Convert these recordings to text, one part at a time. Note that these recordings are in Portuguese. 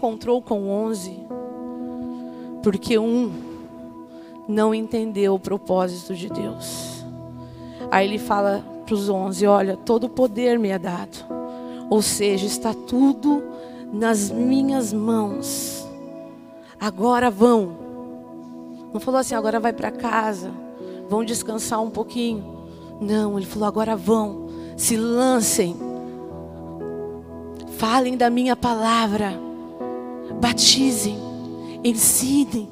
encontrou com onze, porque um não entendeu o propósito de Deus. Aí ele fala para os onze: Olha, todo o poder me é dado, ou seja, está tudo nas minhas mãos. Agora vão. Não falou assim, agora vai para casa, vão descansar um pouquinho. Não, ele falou, agora vão, se lancem, falem da minha palavra, batizem, ensinem,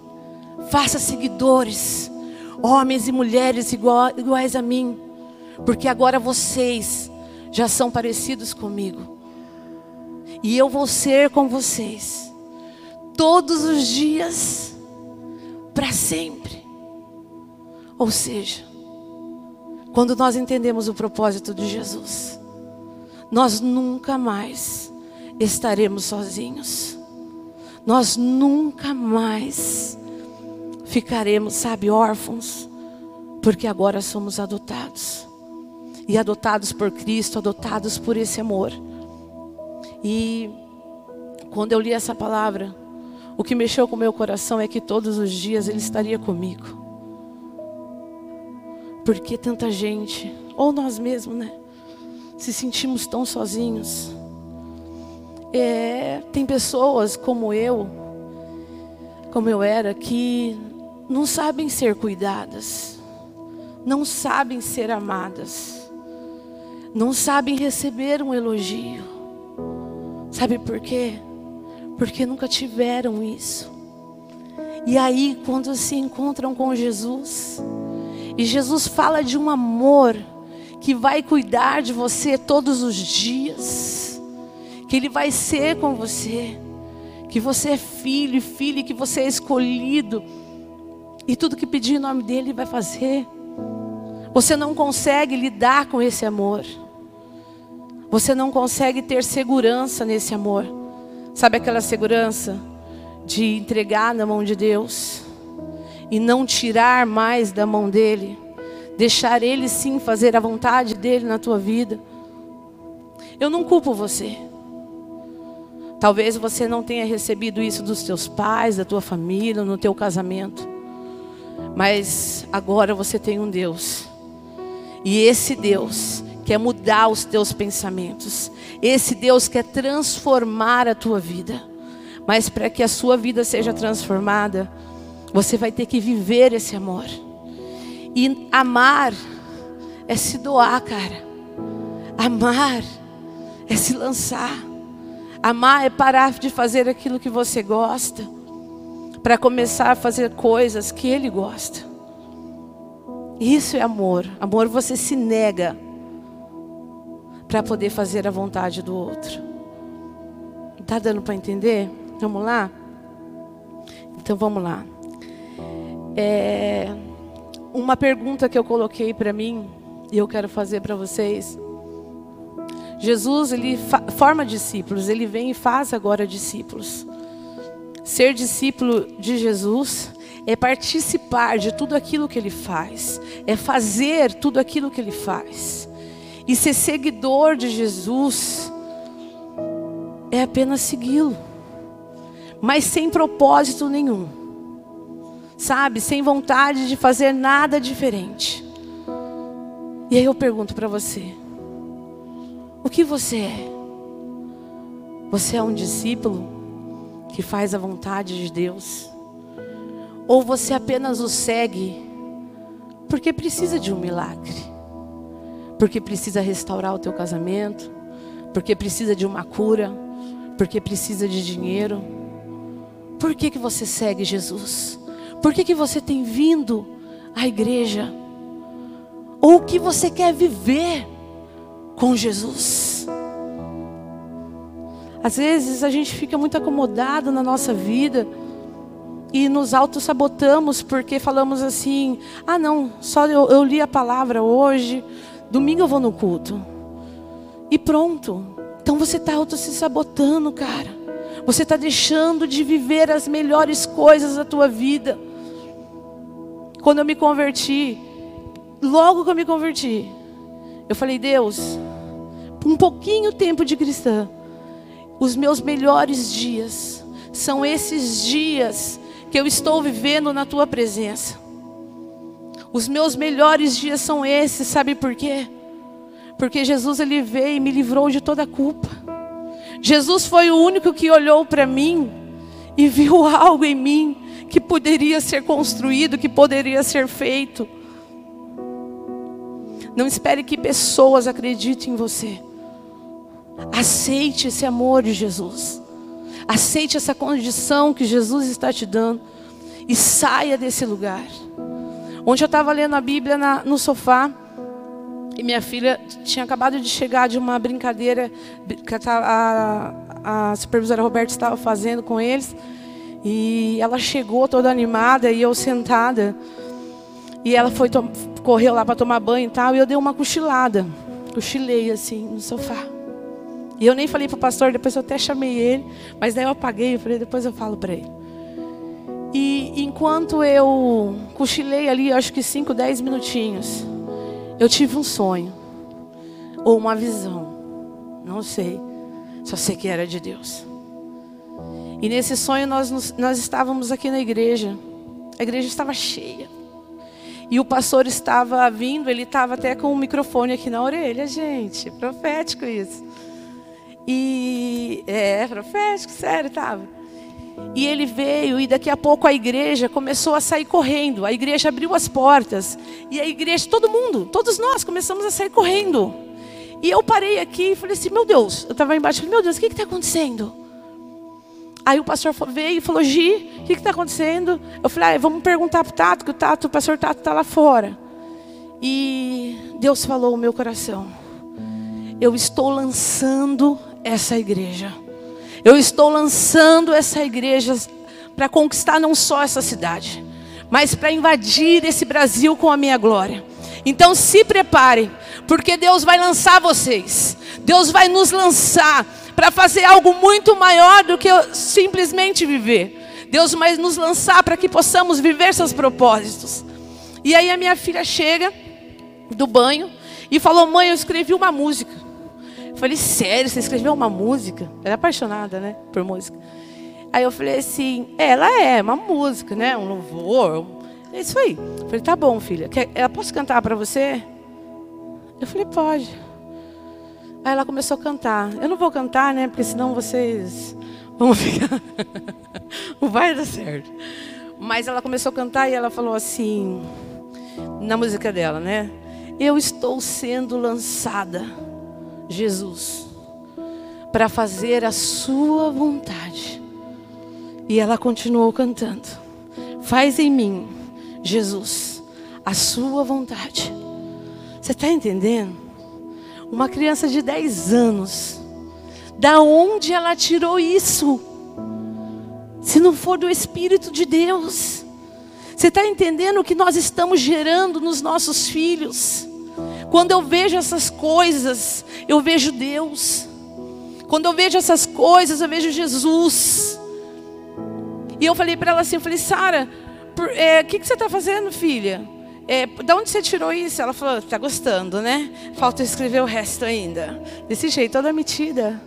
faça seguidores, homens e mulheres iguais a mim, porque agora vocês já são parecidos comigo. E eu vou ser com vocês todos os dias para sempre. Ou seja, quando nós entendemos o propósito de Jesus, nós nunca mais estaremos sozinhos. Nós nunca mais ficaremos, sabe, órfãos, porque agora somos adotados. E adotados por Cristo, adotados por esse amor. E quando eu li essa palavra, o que mexeu com o meu coração é que todos os dias Ele estaria comigo. Porque tanta gente, ou nós mesmos, né? Se sentimos tão sozinhos. É, tem pessoas como eu, como eu era, que não sabem ser cuidadas, não sabem ser amadas, não sabem receber um elogio. Sabe por quê? Porque nunca tiveram isso. E aí, quando se encontram com Jesus, e Jesus fala de um amor que vai cuidar de você todos os dias, que Ele vai ser com você, que você é filho e filha, que você é escolhido, e tudo que pedir em nome dEle Ele vai fazer. Você não consegue lidar com esse amor. Você não consegue ter segurança nesse amor. Sabe aquela segurança de entregar na mão de Deus e não tirar mais da mão dele, deixar ele sim fazer a vontade dele na tua vida. Eu não culpo você. Talvez você não tenha recebido isso dos teus pais, da tua família, no teu casamento. Mas agora você tem um Deus. E esse Deus quer mudar os teus pensamentos. Esse Deus quer transformar a tua vida. Mas para que a sua vida seja transformada, você vai ter que viver esse amor. E amar é se doar, cara. Amar é se lançar. Amar é parar de fazer aquilo que você gosta, para começar a fazer coisas que Ele gosta. Isso é amor. Amor você se nega para poder fazer a vontade do outro. Tá dando para entender? Vamos lá? Então vamos lá. É, uma pergunta que eu coloquei para mim e eu quero fazer para vocês. Jesus, ele forma discípulos, ele vem e faz agora discípulos. Ser discípulo de Jesus é participar de tudo aquilo que ele faz, é fazer tudo aquilo que ele faz. E ser seguidor de Jesus é apenas segui-lo, mas sem propósito nenhum, sabe? Sem vontade de fazer nada diferente. E aí eu pergunto para você: o que você é? Você é um discípulo que faz a vontade de Deus? Ou você apenas o segue porque precisa de um milagre? porque precisa restaurar o teu casamento, porque precisa de uma cura, porque precisa de dinheiro. Por que, que você segue Jesus? Por que, que você tem vindo à igreja? Ou o que você quer viver com Jesus? Às vezes a gente fica muito acomodado na nossa vida e nos auto-sabotamos porque falamos assim: ah, não, só eu, eu li a palavra hoje, Domingo eu vou no culto. E pronto. Então você está auto se sabotando, cara. Você está deixando de viver as melhores coisas da tua vida. Quando eu me converti, logo que eu me converti, eu falei, Deus, um pouquinho tempo de cristã, os meus melhores dias são esses dias que eu estou vivendo na tua presença. Os meus melhores dias são esses, sabe por quê? Porque Jesus ele veio e me livrou de toda a culpa. Jesus foi o único que olhou para mim e viu algo em mim que poderia ser construído, que poderia ser feito. Não espere que pessoas acreditem em você. Aceite esse amor de Jesus. Aceite essa condição que Jesus está te dando. E saia desse lugar. Ontem eu estava lendo a Bíblia na, no sofá. E minha filha tinha acabado de chegar de uma brincadeira que a, a, a supervisora Roberta estava fazendo com eles. E ela chegou toda animada e eu sentada. E ela foi correu lá para tomar banho e tal. E eu dei uma cochilada. Cochilei assim no sofá. E eu nem falei para o pastor, depois eu até chamei ele. Mas daí eu apaguei e falei, depois eu falo para ele. E enquanto eu cochilei ali, acho que 5, 10 minutinhos, eu tive um sonho. Ou uma visão. Não sei. Só sei que era de Deus. E nesse sonho nós, nós estávamos aqui na igreja. A igreja estava cheia. E o pastor estava vindo, ele estava até com o microfone aqui na orelha, gente. Profético isso. E é profético, sério, estava. E ele veio e daqui a pouco a igreja começou a sair correndo. A igreja abriu as portas e a igreja, todo mundo, todos nós começamos a sair correndo. E eu parei aqui e falei assim, meu Deus, eu estava embaixo, falei, meu Deus, o que está acontecendo? Aí o pastor veio e falou: Gi, o que está acontecendo? Eu falei: ah, vamos perguntar para o Tato, que o Tato, o pastor Tato está lá fora. E Deus falou no meu coração: Eu estou lançando essa igreja. Eu estou lançando essa igreja para conquistar não só essa cidade, mas para invadir esse Brasil com a minha glória. Então se preparem, porque Deus vai lançar vocês. Deus vai nos lançar para fazer algo muito maior do que simplesmente viver. Deus vai nos lançar para que possamos viver seus propósitos. E aí a minha filha chega do banho e falou: Mãe, eu escrevi uma música. Falei: Sério, você escreveu uma música? Ela é apaixonada, né, por música. Aí eu falei assim: Ela é uma música, né, um louvor. É isso aí. Eu falei: Tá bom, filha. Quer, eu posso cantar para você? Eu falei: Pode. Aí ela começou a cantar. Eu não vou cantar, né? Porque senão vocês vão ficar. não vai dar certo. Mas ela começou a cantar e ela falou assim, na música dela, né? Eu estou sendo lançada, Jesus, para fazer a sua vontade. E ela continuou cantando. Faz em mim, Jesus, a sua vontade. Você está entendendo? Uma criança de 10 anos. Da onde ela tirou isso? Se não for do Espírito de Deus. Você está entendendo o que nós estamos gerando nos nossos filhos? Quando eu vejo essas coisas, eu vejo Deus. Quando eu vejo essas coisas, eu vejo Jesus. E eu falei para ela assim, eu falei, Sara, o é, que, que você está fazendo, filha? é, de onde você tirou isso? Ela falou, está gostando, né? Falta escrever o resto ainda. Desse jeito, toda metida.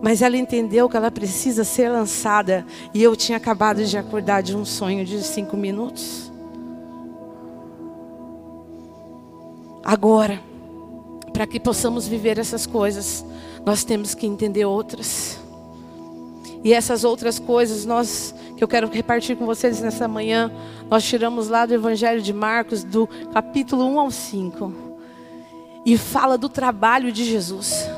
Mas ela entendeu que ela precisa ser lançada. E eu tinha acabado de acordar de um sonho de cinco minutos. Agora, para que possamos viver essas coisas, nós temos que entender outras. E essas outras coisas nós que eu quero repartir com vocês nessa manhã, nós tiramos lá do Evangelho de Marcos, do capítulo 1 ao 5. E fala do trabalho de Jesus.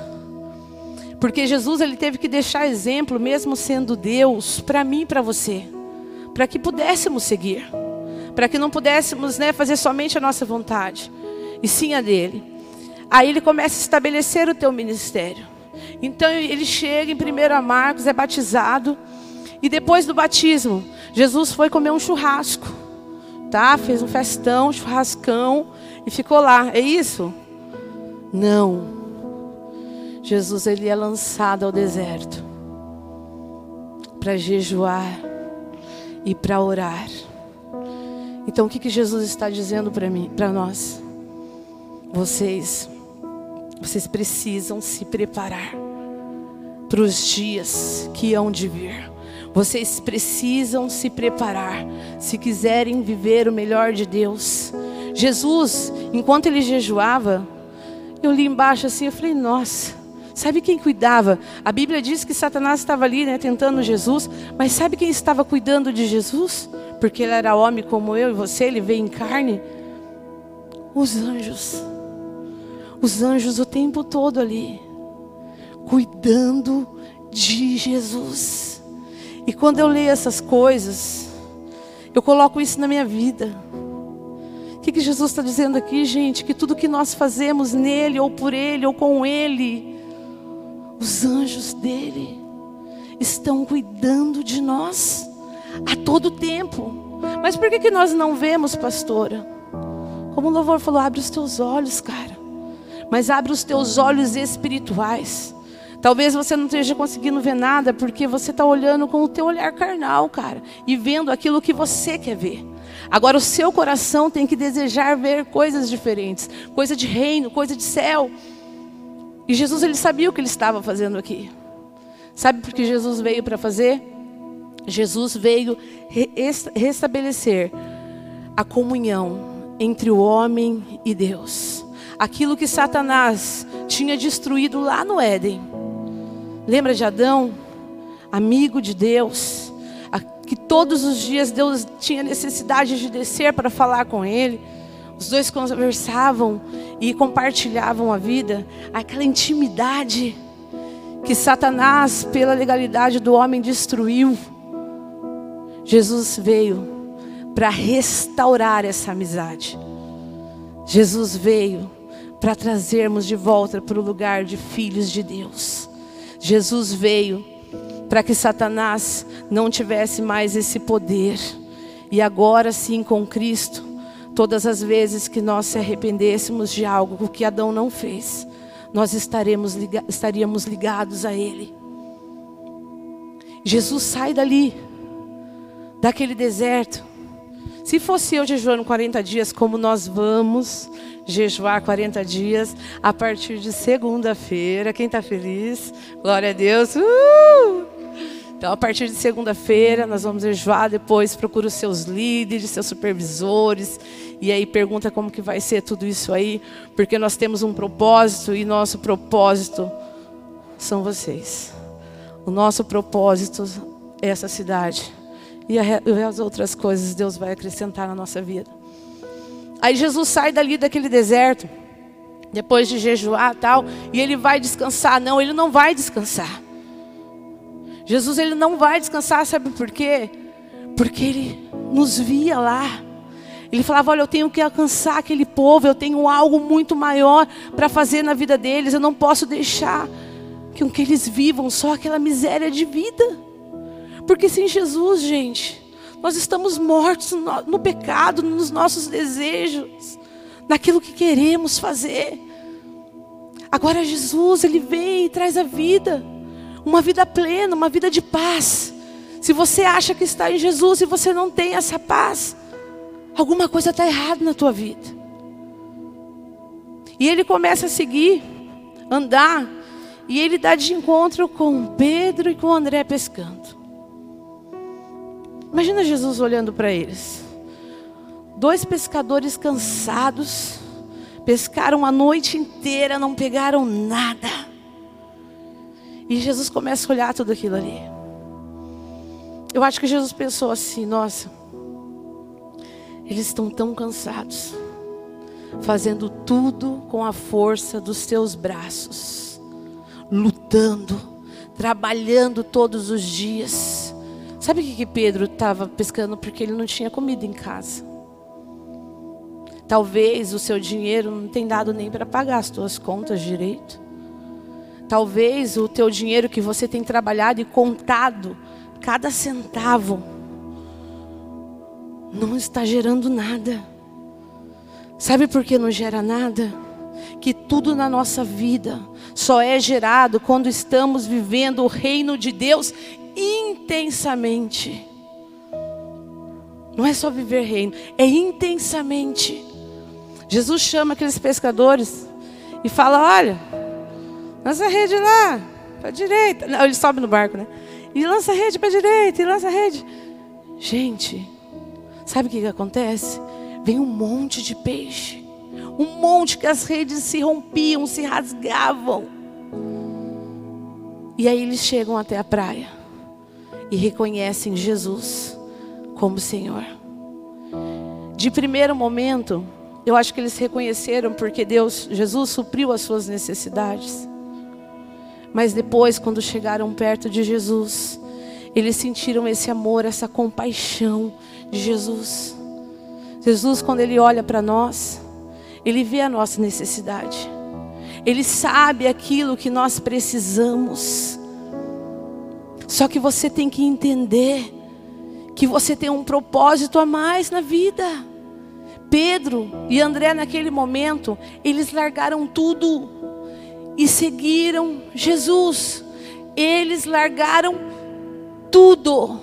Porque Jesus ele teve que deixar exemplo, mesmo sendo Deus, para mim e para você, para que pudéssemos seguir, para que não pudéssemos né, fazer somente a nossa vontade, e sim a dele. Aí ele começa a estabelecer o teu ministério. Então ele chega em 1 Marcos, é batizado. E depois do batismo, Jesus foi comer um churrasco. Tá? Fez um festão, um churrascão e ficou lá. É isso? Não. Jesus ele é lançado ao deserto para jejuar e para orar. Então o que que Jesus está dizendo para mim, para nós? Vocês vocês precisam se preparar para os dias que hão de vir. Vocês precisam se preparar se quiserem viver o melhor de Deus. Jesus, enquanto ele jejuava, eu li embaixo assim, eu falei, nossa, sabe quem cuidava? A Bíblia diz que Satanás estava ali, né, tentando Jesus, mas sabe quem estava cuidando de Jesus? Porque ele era homem como eu e você, ele veio em carne. Os anjos. Os anjos o tempo todo ali, cuidando de Jesus. E quando eu leio essas coisas, eu coloco isso na minha vida. O que, que Jesus está dizendo aqui, gente? Que tudo que nós fazemos nele, ou por ele, ou com ele, os anjos dele estão cuidando de nós a todo tempo. Mas por que, que nós não vemos, pastora? Como o louvor falou, abre os teus olhos, cara. Mas abre os teus olhos espirituais. Talvez você não esteja conseguindo ver nada porque você está olhando com o teu olhar carnal, cara, e vendo aquilo que você quer ver. Agora o seu coração tem que desejar ver coisas diferentes, coisa de reino, coisa de céu. E Jesus ele sabia o que ele estava fazendo aqui. Sabe por que Jesus veio para fazer? Jesus veio restabelecer a comunhão entre o homem e Deus. Aquilo que Satanás tinha destruído lá no Éden Lembra de Adão? Amigo de Deus, que todos os dias Deus tinha necessidade de descer para falar com ele. Os dois conversavam e compartilhavam a vida, aquela intimidade que Satanás, pela legalidade do homem, destruiu. Jesus veio para restaurar essa amizade. Jesus veio para trazermos de volta para o lugar de filhos de Deus. Jesus veio para que Satanás não tivesse mais esse poder. E agora sim, com Cristo, todas as vezes que nós se arrependêssemos de algo que Adão não fez, nós estaremos, estaríamos ligados a Ele. Jesus sai dali, daquele deserto. Se fosse eu jejuando 40 dias, como nós vamos, jejuar 40 dias a partir de segunda-feira. Quem está feliz? Glória a Deus. Uh! Então, a partir de segunda-feira, nós vamos jejuar. Depois, procura os seus líderes, seus supervisores. E aí, pergunta como que vai ser tudo isso aí. Porque nós temos um propósito e nosso propósito são vocês. O nosso propósito é essa cidade. E as outras coisas Deus vai acrescentar na nossa vida. Aí Jesus sai dali daquele deserto, depois de jejuar tal, e ele vai descansar. Não, ele não vai descansar. Jesus ele não vai descansar, sabe por quê? Porque ele nos via lá. Ele falava: Olha, eu tenho que alcançar aquele povo, eu tenho algo muito maior para fazer na vida deles, eu não posso deixar que, que eles vivam só aquela miséria de vida. Porque sem Jesus, gente, nós estamos mortos no, pecado, nos nossos desejos, naquilo que queremos fazer. Agora Jesus, Ele vem e traz a vida, uma vida plena, uma vida de paz. Se você acha que está em Jesus e você não tem essa paz, alguma coisa está errada na tua vida. E ele começa a seguir, andar, e ele dá de encontro com Pedro e com André pescando. Imagina Jesus olhando para eles. Dois pescadores cansados, pescaram a noite inteira, não pegaram nada. E Jesus começa a olhar tudo aquilo ali. Eu acho que Jesus pensou assim: nossa, eles estão tão cansados, fazendo tudo com a força dos seus braços, lutando, trabalhando todos os dias Sabe o que, que Pedro estava pescando? Porque ele não tinha comida em casa. Talvez o seu dinheiro não tenha dado nem para pagar as suas contas direito. Talvez o teu dinheiro que você tem trabalhado e contado, cada centavo, não está gerando nada. Sabe por que não gera nada? Que tudo na nossa vida só é gerado quando estamos vivendo o reino de Deus intensamente. Não é só viver reino, é intensamente. Jesus chama aqueles pescadores e fala: Olha, nossa rede lá, para a direita. Não, ele sobe no barco, né? E lança a rede para a direita, e lança a rede. Gente, sabe o que, que acontece? Vem um monte de peixe. Um monte que as redes se rompiam, se rasgavam. E aí eles chegam até a praia e reconhecem Jesus como Senhor. De primeiro momento, eu acho que eles reconheceram porque Deus, Jesus supriu as suas necessidades. Mas depois, quando chegaram perto de Jesus, eles sentiram esse amor, essa compaixão de Jesus. Jesus, quando Ele olha para nós, Ele vê a nossa necessidade. Ele sabe aquilo que nós precisamos. Só que você tem que entender que você tem um propósito a mais na vida. Pedro e André, naquele momento, eles largaram tudo e seguiram Jesus. Eles largaram tudo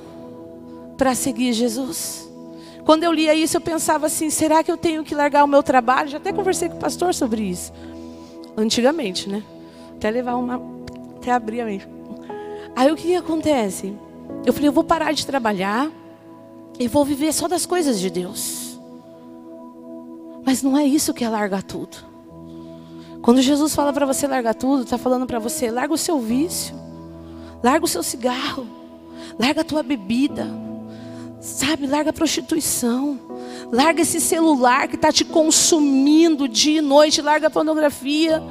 para seguir Jesus. Quando eu lia isso, eu pensava assim: será que eu tenho que largar o meu trabalho? Já até conversei com o pastor sobre isso. Antigamente, né? Até levar uma. Até abrir a mente. Aí o que, que acontece? Eu falei: eu vou parar de trabalhar e vou viver só das coisas de Deus. Mas não é isso que é largar tudo. Quando Jesus fala para você largar tudo, está falando para você: larga o seu vício, larga o seu cigarro, larga a tua bebida, sabe? Larga a prostituição, larga esse celular que está te consumindo dia e noite, larga a pornografia.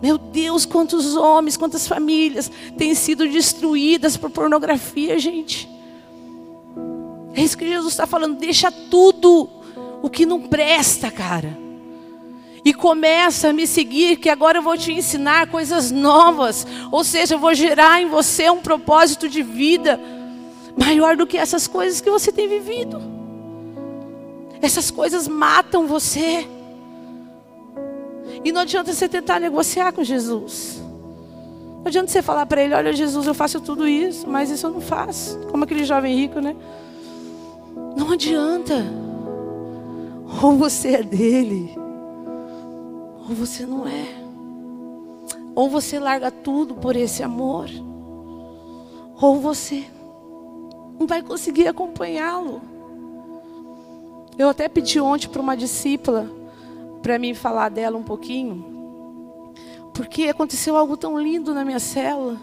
Meu Deus, quantos homens, quantas famílias têm sido destruídas por pornografia, gente. É isso que Jesus está falando. Deixa tudo o que não presta, cara e começa a me seguir, que agora eu vou te ensinar coisas novas. Ou seja, eu vou gerar em você um propósito de vida maior do que essas coisas que você tem vivido. Essas coisas matam você. E não adianta você tentar negociar com Jesus. Não adianta você falar para ele: Olha, Jesus, eu faço tudo isso, mas isso eu não faço. Como aquele jovem rico, né? Não adianta. Ou você é dele ou você não é. Ou você larga tudo por esse amor, ou você não vai conseguir acompanhá-lo. Eu até pedi ontem para uma discípula para mim falar dela um pouquinho, porque aconteceu algo tão lindo na minha cela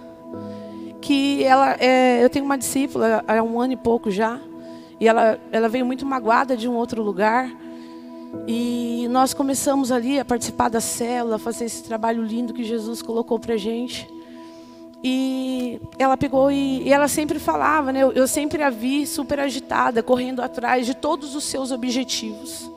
que ela, é, eu tenho uma discípula há um ano e pouco já, e ela, ela veio muito magoada de um outro lugar. E nós começamos ali a participar da célula, fazer esse trabalho lindo que Jesus colocou para gente. E ela pegou e, e, ela sempre falava, né? Eu, eu sempre a vi super agitada, correndo atrás de todos os seus objetivos,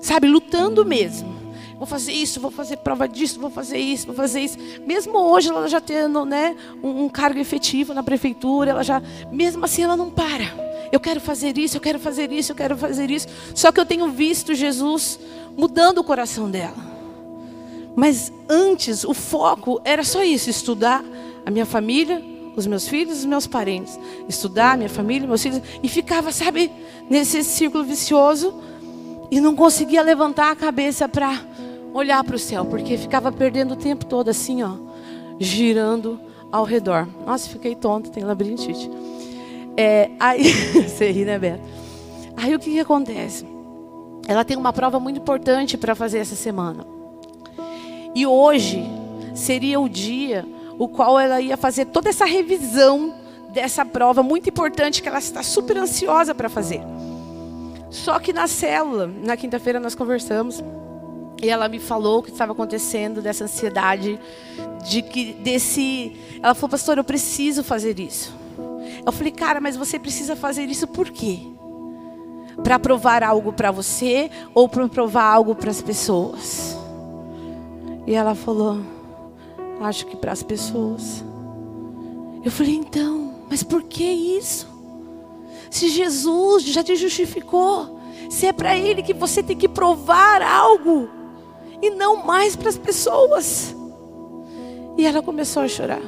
sabe, lutando mesmo. Vou fazer isso, vou fazer prova disso, vou fazer isso, vou fazer isso. Mesmo hoje ela já tendo, né, um, um cargo efetivo na prefeitura, ela já, mesmo assim ela não para eu quero fazer isso, eu quero fazer isso, eu quero fazer isso. Só que eu tenho visto Jesus mudando o coração dela. Mas antes, o foco era só isso: estudar a minha família, os meus filhos, os meus parentes. Estudar minha família, meus filhos. E ficava, sabe, nesse círculo vicioso. E não conseguia levantar a cabeça para olhar para o céu, porque ficava perdendo o tempo todo assim, ó, girando ao redor. Nossa, fiquei tonta, tem labirintite. É, aí, você ri, né, Beto? Aí o que, que acontece? Ela tem uma prova muito importante para fazer essa semana. E hoje seria o dia o qual ela ia fazer toda essa revisão dessa prova muito importante que ela está super ansiosa para fazer. Só que na célula, na quinta-feira nós conversamos e ela me falou o que estava acontecendo dessa ansiedade de que desse, ela falou, pastor, eu preciso fazer isso. Eu falei, cara, mas você precisa fazer isso por quê? Para provar algo para você ou para provar algo para as pessoas? E ela falou, acho que para as pessoas. Eu falei, então, mas por que isso? Se Jesus já te justificou, se é para Ele que você tem que provar algo, e não mais para as pessoas. E ela começou a chorar.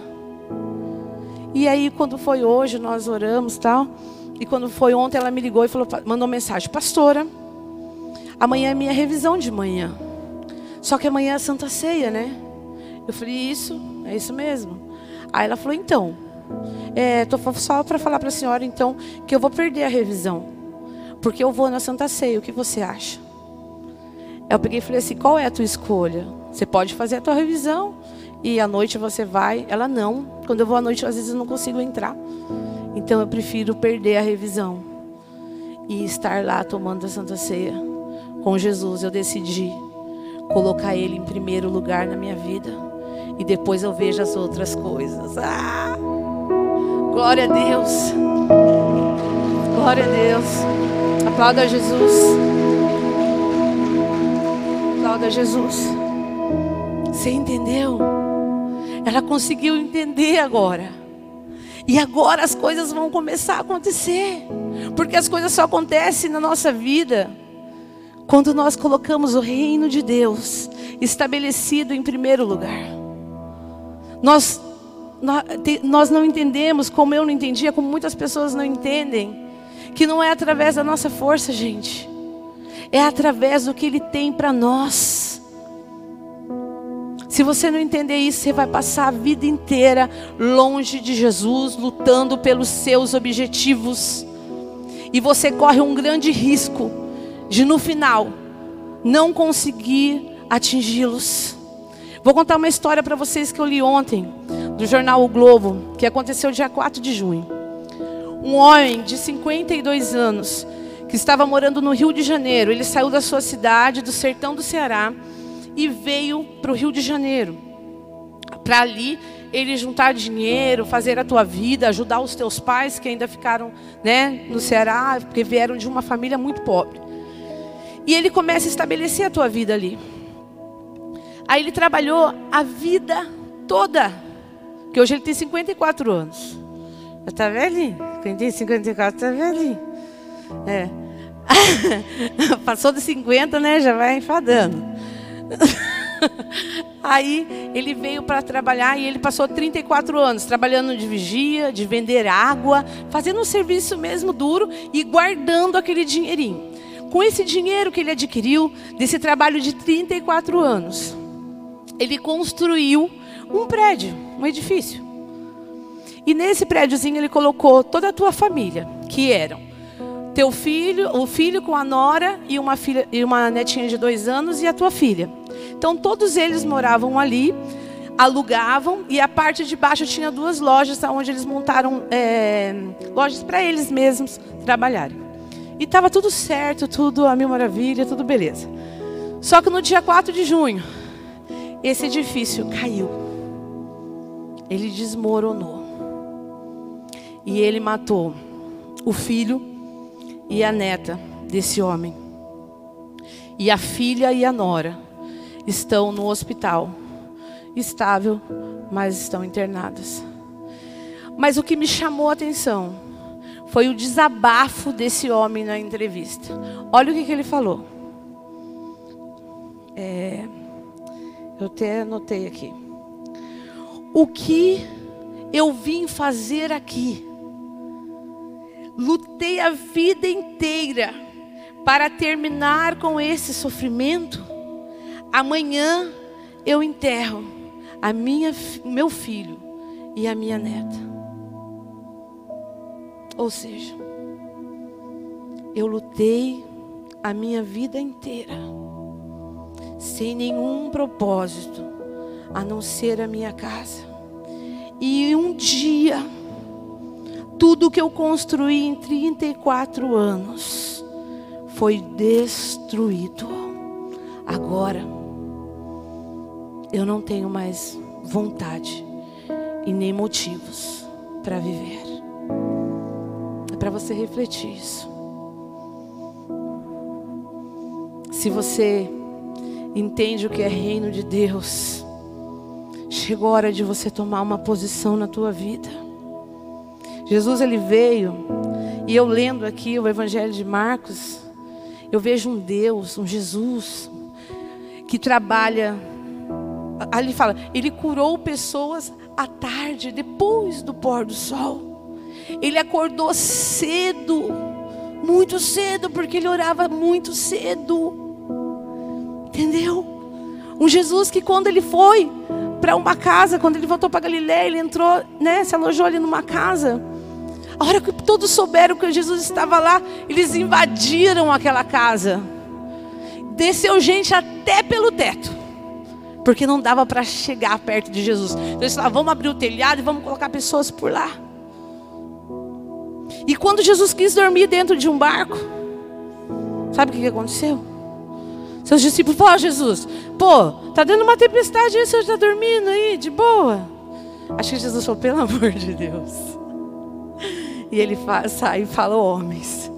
E aí, quando foi hoje, nós oramos tal. E quando foi ontem, ela me ligou e falou, mandou mensagem: Pastora, amanhã é minha revisão de manhã. Só que amanhã é Santa Ceia, né? Eu falei: Isso, é isso mesmo. Aí ela falou: Então, Estou é, só para falar para a senhora, então, que eu vou perder a revisão. Porque eu vou na Santa Ceia. O que você acha? Eu peguei e falei assim: qual é a tua escolha? Você pode fazer a tua revisão e à noite você vai. Ela não. Quando eu vou à noite, às vezes eu não consigo entrar. Então eu prefiro perder a revisão e estar lá tomando a Santa Ceia com Jesus. Eu decidi colocar Ele em primeiro lugar na minha vida e depois eu vejo as outras coisas. Ah! Glória a Deus. Glória a Deus. Aplauda Jesus. Aplauda Jesus. Você entendeu? Ela conseguiu entender agora. E agora as coisas vão começar a acontecer. Porque as coisas só acontecem na nossa vida quando nós colocamos o reino de Deus estabelecido em primeiro lugar. Nós, nós não entendemos, como eu não entendia, como muitas pessoas não entendem, que não é através da nossa força, gente, é através do que Ele tem para nós. Se você não entender isso, você vai passar a vida inteira longe de Jesus, lutando pelos seus objetivos. E você corre um grande risco de no final não conseguir atingi-los. Vou contar uma história para vocês que eu li ontem, do jornal O Globo, que aconteceu dia 4 de junho. Um homem de 52 anos, que estava morando no Rio de Janeiro, ele saiu da sua cidade, do sertão do Ceará, e veio para o Rio de Janeiro. Para ali ele juntar dinheiro, fazer a tua vida, ajudar os teus pais que ainda ficaram né, no Ceará, porque vieram de uma família muito pobre. E ele começa a estabelecer a tua vida ali. Aí ele trabalhou a vida toda, que hoje ele tem 54 anos. Já está velhinho? Quem tem 54 está velhinho. É. Passou de 50, né? Já vai enfadando. Aí ele veio para trabalhar e ele passou 34 anos trabalhando de vigia, de vender água, fazendo um serviço mesmo duro e guardando aquele dinheirinho. Com esse dinheiro que ele adquiriu, desse trabalho de 34 anos, ele construiu um prédio, um edifício. E nesse prédiozinho ele colocou toda a tua família, que eram teu filho, o filho com a nora e uma filha e uma netinha de dois anos e a tua filha. Então todos eles moravam ali, alugavam e a parte de baixo tinha duas lojas onde eles montaram é, lojas para eles mesmos trabalharem. E estava tudo certo, tudo a mil maravilha, tudo beleza. Só que no dia 4 de junho, esse edifício caiu. Ele desmoronou. E ele matou o filho e a neta desse homem. E a filha e a nora estão no hospital, estável, mas estão internadas. Mas o que me chamou a atenção foi o desabafo desse homem na entrevista. Olha o que, que ele falou. É, eu até anotei aqui. O que eu vim fazer aqui? Lutei a vida inteira para terminar com esse sofrimento. Amanhã eu enterro a minha, meu filho e a minha neta. Ou seja, eu lutei a minha vida inteira sem nenhum propósito a não ser a minha casa. E um dia, tudo que eu construí em 34 anos foi destruído. Agora, eu não tenho mais vontade e nem motivos para viver. É para você refletir isso. Se você entende o que é reino de Deus, chegou a hora de você tomar uma posição na tua vida. Jesus ele veio e eu lendo aqui o Evangelho de Marcos, eu vejo um Deus, um Jesus que trabalha ali fala, ele curou pessoas à tarde, depois do pôr do sol. Ele acordou cedo, muito cedo, porque ele orava muito cedo. Entendeu? Um Jesus que quando ele foi para uma casa. Quando ele voltou para Galiléia, ele entrou, né, se alojou ali numa casa. A hora que todos souberam que Jesus estava lá, eles invadiram aquela casa. Desceu gente até pelo teto. Porque não dava para chegar perto de Jesus. Então eles falaram: vamos abrir o telhado e vamos colocar pessoas por lá. E quando Jesus quis dormir dentro de um barco, sabe o que aconteceu? Seus discípulos falaram: Jesus, pô, tá dando uma tempestade aí, você está dormindo aí, de boa. Acho que Jesus falou: pelo amor de Deus. E ele sai e fala: homens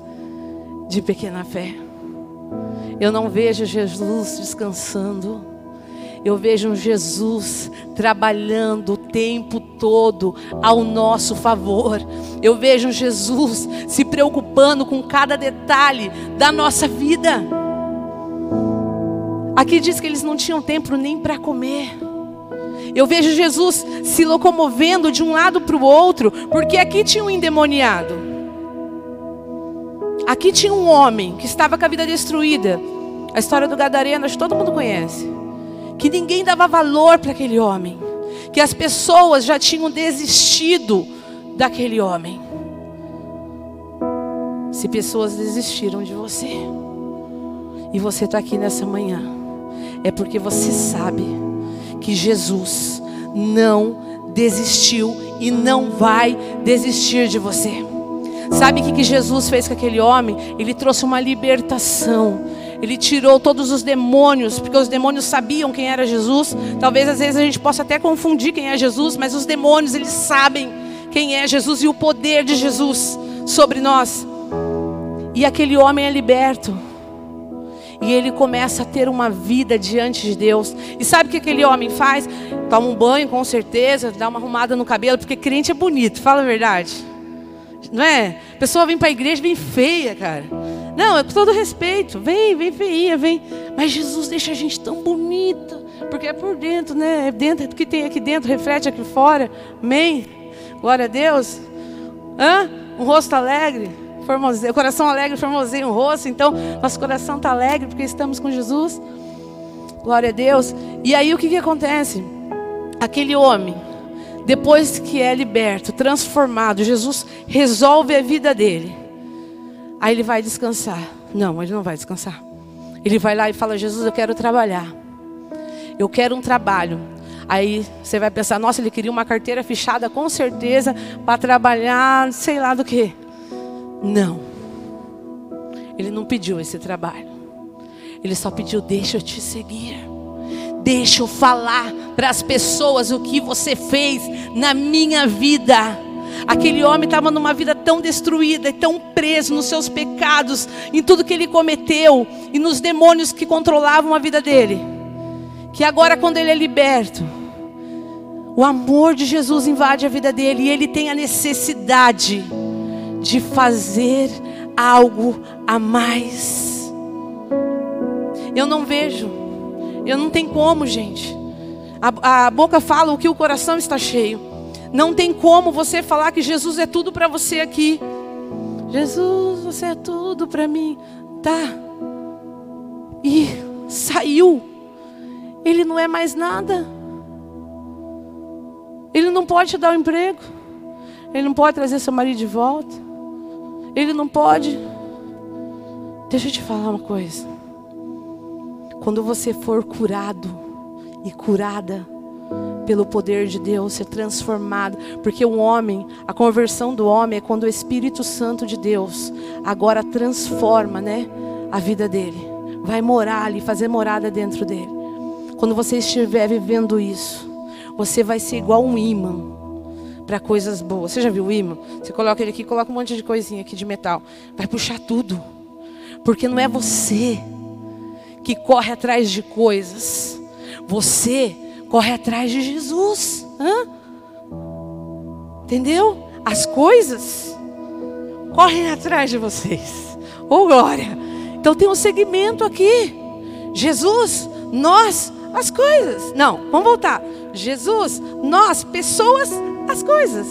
de pequena fé. Eu não vejo Jesus descansando. Eu vejo Jesus trabalhando o tempo todo ao nosso favor. Eu vejo Jesus se preocupando com cada detalhe da nossa vida. Aqui diz que eles não tinham tempo nem para comer. Eu vejo Jesus se locomovendo de um lado para o outro, porque aqui tinha um endemoniado. Aqui tinha um homem que estava com a vida destruída. A história do Gadareno, acho que todo mundo conhece que ninguém dava valor para aquele homem, que as pessoas já tinham desistido daquele homem. Se pessoas desistiram de você, e você está aqui nessa manhã, é porque você sabe que Jesus não desistiu e não vai desistir de você. Sabe o que, Jesus fez com aquele homem? Ele trouxe uma libertação ele tirou todos os demônios, porque os demônios sabiam quem era Jesus. Talvez às vezes a gente possa até confundir quem é Jesus, mas os demônios, eles sabem quem é Jesus e o poder de Jesus sobre nós. E aquele homem é liberto. E ele começa a ter uma vida diante de Deus. E sabe o que aquele homem faz? Toma um banho, com certeza, dá uma arrumada no cabelo, porque crente é bonito, fala a verdade. Não é? A pessoa vem para a igreja, vem feia, cara. Não, é com todo respeito. Vem, vem feinha, vem. Mas Jesus deixa a gente tão bonita. Porque é por dentro, né? É dentro do que tem aqui dentro, reflete aqui fora. Amém? Glória a Deus. Hã? Um rosto alegre. Formoseio, coração alegre formoseia um rosto. Então, nosso coração está alegre porque estamos com Jesus. Glória a Deus. E aí o que, que acontece? Aquele homem, depois que é liberto, transformado, Jesus resolve a vida dele. Aí ele vai descansar. Não, ele não vai descansar. Ele vai lá e fala: Jesus, eu quero trabalhar. Eu quero um trabalho. Aí você vai pensar: nossa, ele queria uma carteira fechada com certeza para trabalhar, sei lá do que. Não. Ele não pediu esse trabalho. Ele só pediu: deixa eu te seguir. Deixa eu falar para as pessoas o que você fez na minha vida. Aquele homem estava numa vida tão destruída e tão preso nos seus pecados, em tudo que ele cometeu e nos demônios que controlavam a vida dele. Que agora, quando ele é liberto, o amor de Jesus invade a vida dele e ele tem a necessidade de fazer algo a mais. Eu não vejo, eu não tenho como, gente. A, a boca fala o que o coração está cheio. Não tem como você falar que Jesus é tudo para você aqui. Jesus, você é tudo para mim. Tá. E saiu. Ele não é mais nada. Ele não pode te dar um emprego. Ele não pode trazer seu marido de volta. Ele não pode. Deixa eu te falar uma coisa. Quando você for curado e curada, pelo poder de Deus, ser transformado, porque o homem, a conversão do homem é quando o Espírito Santo de Deus agora transforma, né, a vida dele. Vai morar ali, fazer morada dentro dele. Quando você estiver vivendo isso, você vai ser igual um imã para coisas boas. Você já viu o imã? Você coloca ele aqui, coloca um monte de coisinha aqui de metal, vai puxar tudo. Porque não é você que corre atrás de coisas. Você corre atrás de Jesus. Hã? Entendeu? As coisas correm atrás de vocês. Oh glória! Então tem um segmento aqui. Jesus, nós, as coisas. Não, vamos voltar. Jesus, nós, pessoas, as coisas.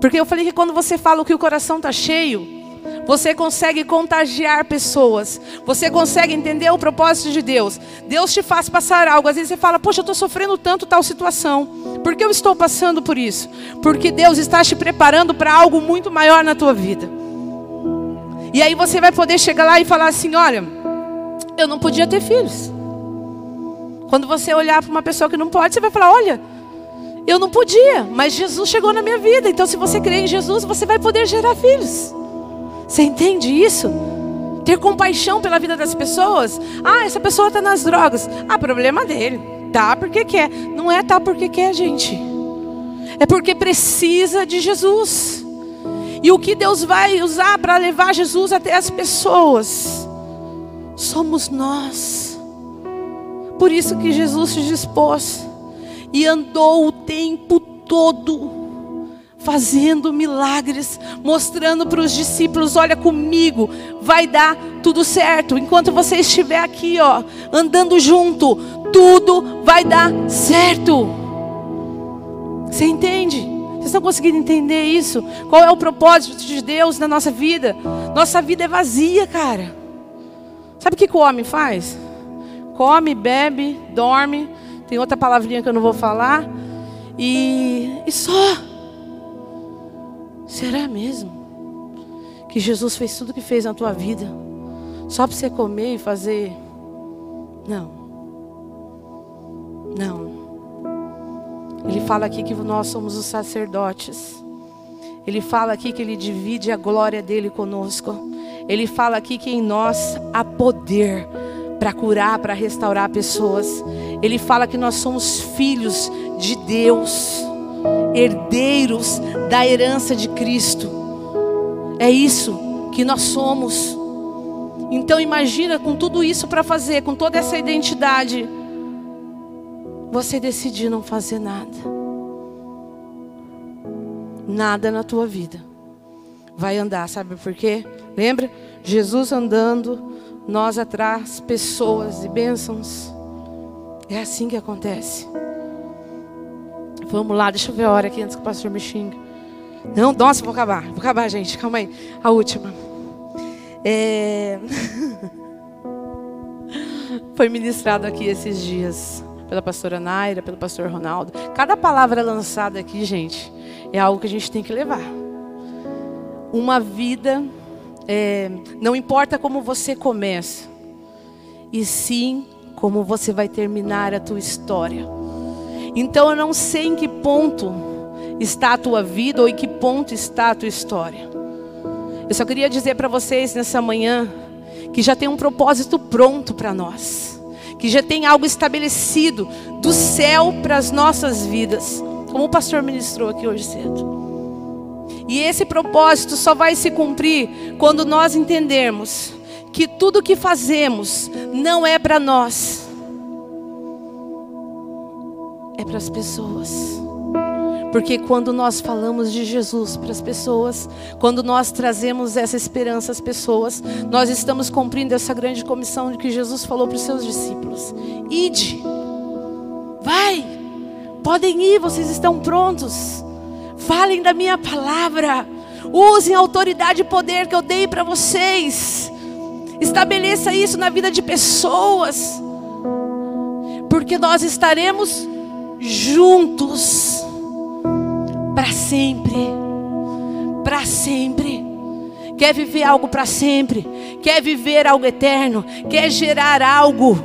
Porque eu falei que quando você fala que o coração está cheio, Você consegue contagiar pessoas. Você consegue entender o propósito de Deus. Deus te faz passar algo. Às vezes você fala, poxa, eu estou sofrendo tanto tal situação. Por que eu estou passando por isso? Porque Deus está te preparando para algo muito maior na tua vida. E aí você vai poder chegar lá e falar assim: olha, eu não podia ter filhos. Quando você olhar para uma pessoa que não pode, você vai falar: olha, eu não podia, mas Jesus chegou na minha vida. Então, se você crer em Jesus, você vai poder gerar filhos. Você entende isso? Ter compaixão pela vida das pessoas. Ah, essa pessoa está nas drogas. Ah, problema dele. Tá porque quer. Não é tá porque quer, gente. É porque precisa de Jesus. E o que Deus vai usar para levar Jesus até as pessoas somos nós. Por isso que Jesus se dispôs e andou o tempo todo fazendo milagres, mostrando para os discípulos: olha comigo, vai dar tudo certo. Enquanto você estiver aqui, ó, andando junto, tudo vai dar certo. Você entende? Vocês estão conseguindo entender isso? Qual é o propósito de Deus na nossa vida? Nossa vida é vazia, cara. Sabe o que, o homem faz? Come, bebe, dorme. Tem outra palavrinha que eu não vou falar. E, e só. Será mesmo que Jesus fez tudo o que fez na tua vida só para você comer e fazer? Não. Não. Ele fala aqui que nós somos os sacerdotes. Ele fala aqui que ele divide a glória dele conosco. Ele fala aqui que em nós há poder para curar, para restaurar pessoas. Ele fala que nós somos filhos de Deus herdeiros da herança de Cristo. É isso que nós somos. Então imagina com tudo isso para fazer, com toda essa identidade, você decidir não fazer nada. Nada na tua vida vai andar, sabe por quê? Lembra? Jesus andando, nós atrás, pessoas e bênçãos. É assim que acontece. Vamos lá, deixa eu ver a hora aqui antes que o pastor me xingue. Não, nossa, vou acabar. Vou acabar, gente. Calma aí. A última. É... Foi ministrado aqui esses dias pela pastora Naira, pelo pastor Ronaldo. Cada palavra lançada aqui, gente, é algo que a gente tem que levar. Uma vida, é, não importa como você começa, e sim como você vai terminar a tua história. Então eu não sei em que ponto está a tua vida ou em que ponto está a tua história. Eu só queria dizer para vocês nessa manhã que já tem um propósito pronto para nós, que já tem algo estabelecido do céu para as nossas vidas, como o pastor ministrou aqui hoje cedo. E esse propósito só vai se cumprir quando nós entendermos que tudo que fazemos não é para nós, é para as pessoas. Porque quando nós falamos de Jesus para as pessoas, quando nós trazemos essa esperança às pessoas, nós estamos cumprindo essa grande comissão que Jesus falou para os seus discípulos: Ide, vai, podem ir, vocês estão prontos. Falem da minha palavra, usem a autoridade e poder que eu dei para vocês. Estabeleça isso na vida de pessoas, porque nós estaremos juntos para sempre. Para sempre. Quer viver algo para sempre? Quer viver algo eterno? Quer gerar algo?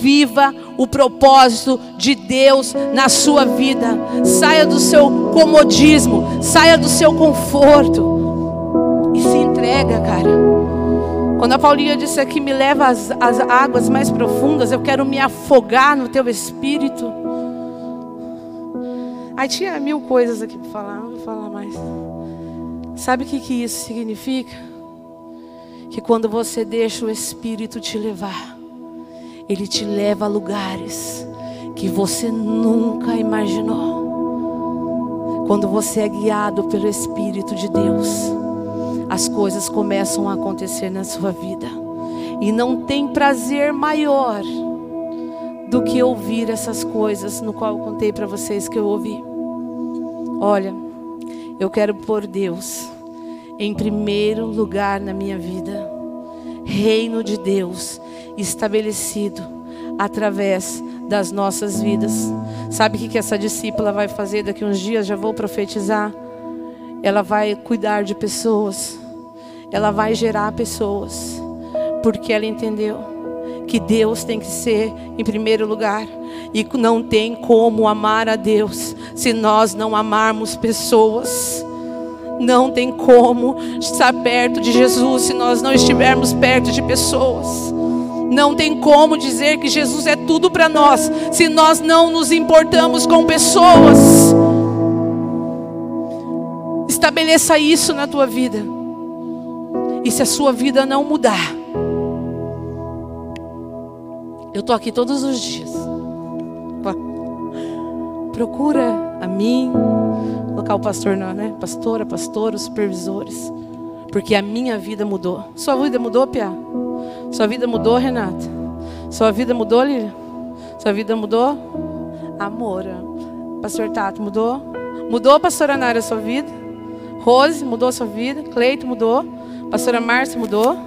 Viva o propósito de Deus na sua vida. Saia do seu comodismo, saia do seu conforto e se entrega, cara. Quando a Paulinha disse aqui, me leva às, às águas mais profundas, eu quero me afogar no teu espírito. Aí tinha mil coisas aqui para falar, não vou falar mais. Sabe o que, que isso significa? Que quando você deixa o Espírito te levar, ele te leva a lugares que você nunca imaginou. Quando você é guiado pelo Espírito de Deus, as coisas começam a acontecer na sua vida. E não tem prazer maior do que ouvir essas coisas no qual eu contei para vocês que eu ouvi. Olha, eu quero por Deus em primeiro lugar na minha vida. Reino de Deus estabelecido através das nossas vidas. Sabe o que essa discípula vai fazer daqui uns dias? Já vou profetizar. Ela vai cuidar de pessoas. Ela vai gerar pessoas. Porque ela entendeu que Deus tem que ser em primeiro lugar. E não tem como amar a Deus se nós não amarmos pessoas. Não tem como estar perto de Jesus se nós não estivermos perto de pessoas. Não tem como dizer que Jesus é tudo para nós se nós não nos importamos com pessoas. Estabeleça isso na tua vida. E se a sua vida não mudar, eu estou aqui todos os dias. Procura a mim, colocar o pastor não, né? Pastora, pastor, os supervisores. Porque a minha vida mudou. Sua vida mudou, Pia? Sua vida mudou, Renata? Sua vida mudou, Lília? Sua vida mudou? Amora. Pastor Tato, mudou? Mudou, pastora Nara, a sua vida? Rose, mudou a sua vida? Cleito, mudou? Pastora Márcia, mudou?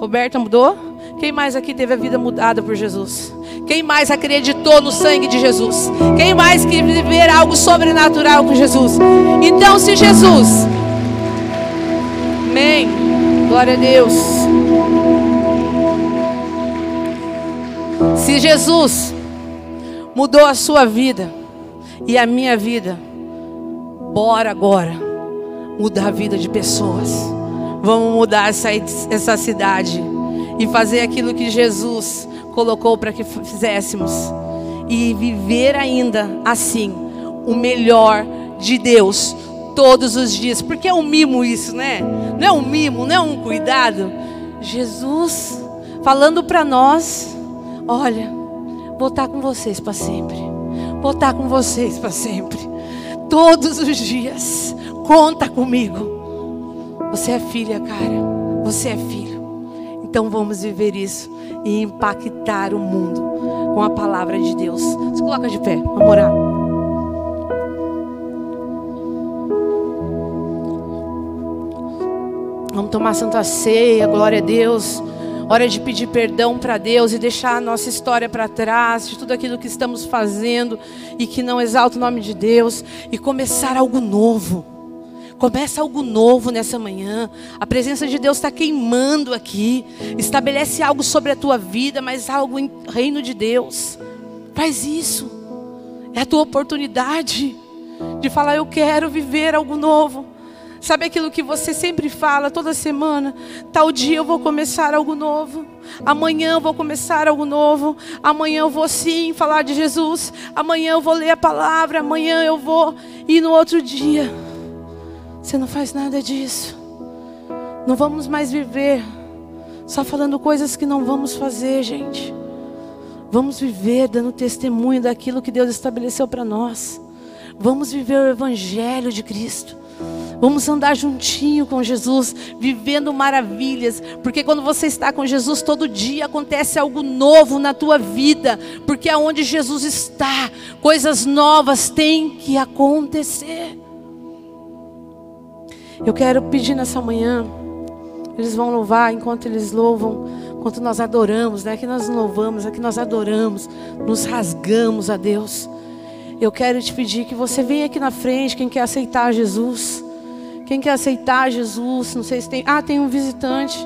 Roberta, mudou? Quem mais aqui teve a vida mudada por Jesus? Quem mais acreditou no sangue de Jesus? Quem mais quer viver algo sobrenatural com Jesus? Então, se Jesus. Amém. Glória a Deus. Se Jesus mudou a sua vida e a minha vida, bora agora mudar a vida de pessoas. Vamos mudar essa, essa cidade e fazer aquilo que Jesus colocou para que fizéssemos e viver ainda assim o melhor de Deus todos os dias. Porque é um mimo isso, né? Não é um mimo, não é um cuidado. Jesus falando para nós, olha, vou estar com vocês para sempre. Vou estar com vocês para sempre. Todos os dias. Conta comigo. Você é filha, cara. Você é filho. Então vamos viver isso e impactar o mundo com a palavra de Deus. Se coloca de pé, vamos orar. Vamos tomar santa ceia, glória a Deus. Hora de pedir perdão para Deus e deixar a nossa história para trás, de tudo aquilo que estamos fazendo e que não exalta o nome de Deus e começar algo novo. Começa algo novo nessa manhã. A presença de Deus está queimando aqui. Estabelece algo sobre a tua vida, mas algo em reino de Deus. Faz isso. É a tua oportunidade de falar: Eu quero viver algo novo. Sabe aquilo que você sempre fala toda semana? Tal dia eu vou começar algo novo. Amanhã eu vou começar algo novo. Amanhã eu vou sim falar de Jesus. Amanhã eu vou ler a palavra. Amanhã eu vou. E no outro dia você não faz nada disso. Não vamos mais viver só falando coisas que não vamos fazer, gente. Vamos viver dando testemunho daquilo que Deus estabeleceu para nós. Vamos viver o Evangelho de Cristo. Vamos andar juntinho com Jesus, vivendo maravilhas, porque quando você está com Jesus todo dia acontece algo novo na tua vida, porque aonde Jesus está, coisas novas têm que acontecer. Eu quero pedir nessa manhã, eles vão louvar enquanto eles louvam, enquanto nós adoramos, né? Que nós louvamos, é que nós adoramos, nos rasgamos a Deus. Eu quero te pedir que você venha aqui na frente, quem quer aceitar Jesus. Quem quer aceitar Jesus, não sei se tem. Ah, tem um visitante.